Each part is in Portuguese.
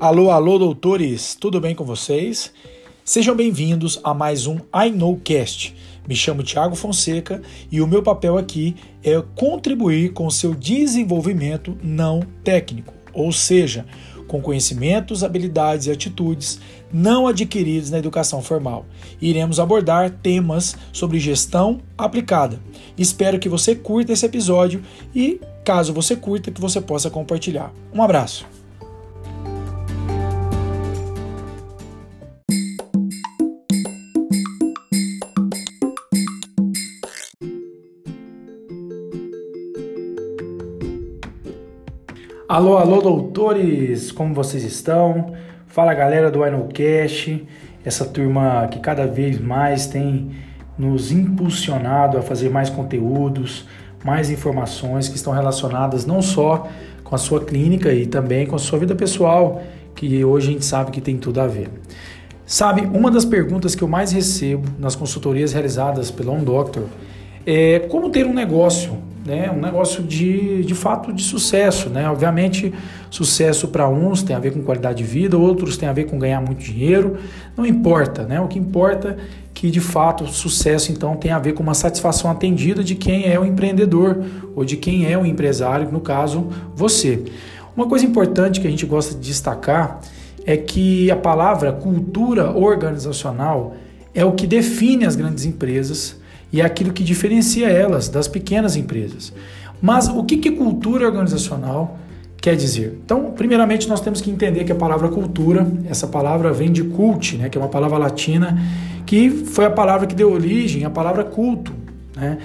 Alô, alô, doutores, tudo bem com vocês? Sejam bem-vindos a mais um I Know Cast. Me chamo Tiago Fonseca e o meu papel aqui é contribuir com seu desenvolvimento não técnico, ou seja, com conhecimentos, habilidades e atitudes não adquiridos na educação formal. Iremos abordar temas sobre gestão aplicada. Espero que você curta esse episódio e, caso você curta, que você possa compartilhar. Um abraço. Alô, alô, doutores, como vocês estão? Fala galera do INOCast, essa turma que cada vez mais tem nos impulsionado a fazer mais conteúdos, mais informações que estão relacionadas não só com a sua clínica e também com a sua vida pessoal, que hoje a gente sabe que tem tudo a ver. Sabe, uma das perguntas que eu mais recebo nas consultorias realizadas pelo On Doctor é como ter um negócio né, um negócio de, de fato de sucesso. Né? Obviamente, sucesso para uns tem a ver com qualidade de vida, outros tem a ver com ganhar muito dinheiro. Não importa, né? O que importa é que de fato sucesso então tem a ver com uma satisfação atendida de quem é o empreendedor ou de quem é o empresário, no caso, você. Uma coisa importante que a gente gosta de destacar é que a palavra cultura organizacional é o que define as grandes empresas e é aquilo que diferencia elas das pequenas empresas. Mas o que, que cultura organizacional quer dizer? Então, primeiramente, nós temos que entender que a palavra cultura, essa palavra vem de cult, né, que é uma palavra latina, que foi a palavra que deu origem à palavra culto. Né?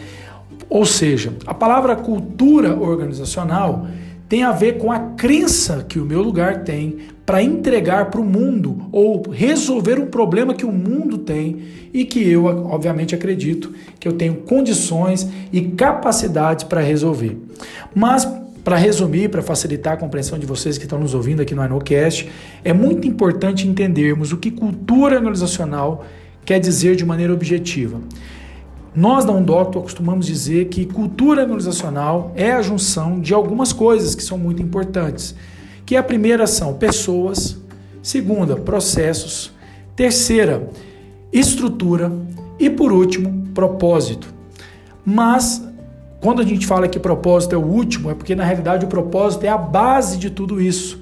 Ou seja, a palavra cultura organizacional tem a ver com a crença que o meu lugar tem para entregar para o mundo ou resolver um problema que o mundo tem e que eu, obviamente, acredito que eu tenho condições e capacidades para resolver. Mas, para resumir, para facilitar a compreensão de vocês que estão nos ouvindo aqui no INOCast, é muito importante entendermos o que cultura organizacional quer dizer de maneira objetiva. Nós da Undocto costumamos dizer que cultura organizacional é a junção de algumas coisas que são muito importantes, que a primeira são pessoas, segunda, processos, terceira, estrutura e por último, propósito. Mas quando a gente fala que propósito é o último, é porque na realidade o propósito é a base de tudo isso.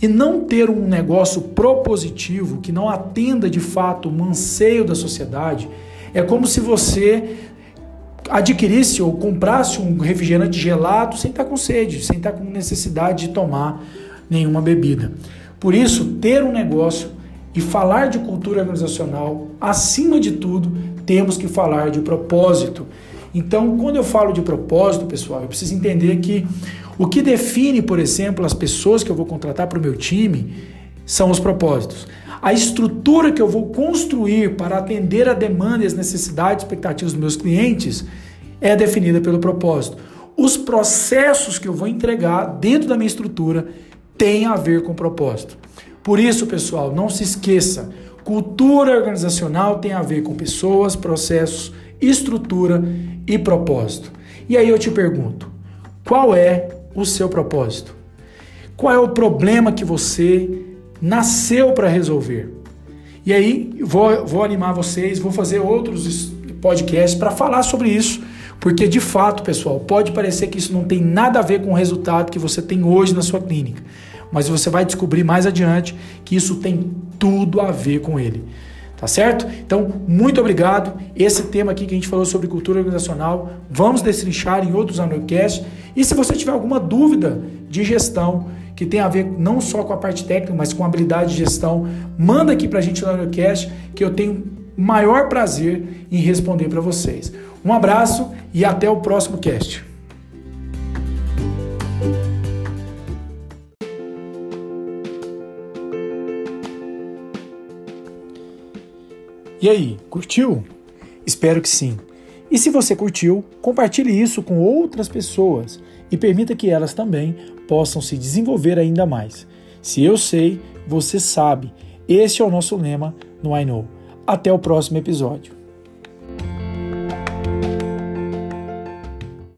E não ter um negócio propositivo que não atenda de fato o anseio da sociedade é como se você adquirisse ou comprasse um refrigerante gelado sem estar com sede, sem estar com necessidade de tomar nenhuma bebida. Por isso, ter um negócio e falar de cultura organizacional, acima de tudo, temos que falar de propósito. Então, quando eu falo de propósito, pessoal, eu preciso entender que o que define, por exemplo, as pessoas que eu vou contratar para o meu time são os propósitos. A estrutura que eu vou construir para atender a demanda e as necessidades e expectativas dos meus clientes é definida pelo propósito. Os processos que eu vou entregar dentro da minha estrutura têm a ver com propósito. Por isso, pessoal, não se esqueça: cultura organizacional tem a ver com pessoas, processos, estrutura e propósito. E aí eu te pergunto: qual é o seu propósito? Qual é o problema que você nasceu para resolver. E aí vou, vou animar vocês, vou fazer outros podcasts para falar sobre isso, porque de fato, pessoal, pode parecer que isso não tem nada a ver com o resultado que você tem hoje na sua clínica, mas você vai descobrir mais adiante que isso tem tudo a ver com ele. Tá certo? Então, muito obrigado. Esse tema aqui que a gente falou sobre cultura organizacional, vamos destrinchar em outros anualcasts. E se você tiver alguma dúvida de gestão, que tem a ver não só com a parte técnica, mas com habilidade de gestão, manda aqui para a gente no cast que eu tenho maior prazer em responder para vocês. Um abraço e até o próximo cast. E aí, curtiu? Espero que sim. E se você curtiu, compartilhe isso com outras pessoas e permita que elas também possam se desenvolver ainda mais. Se eu sei, você sabe. Esse é o nosso lema no I Know. Até o próximo episódio.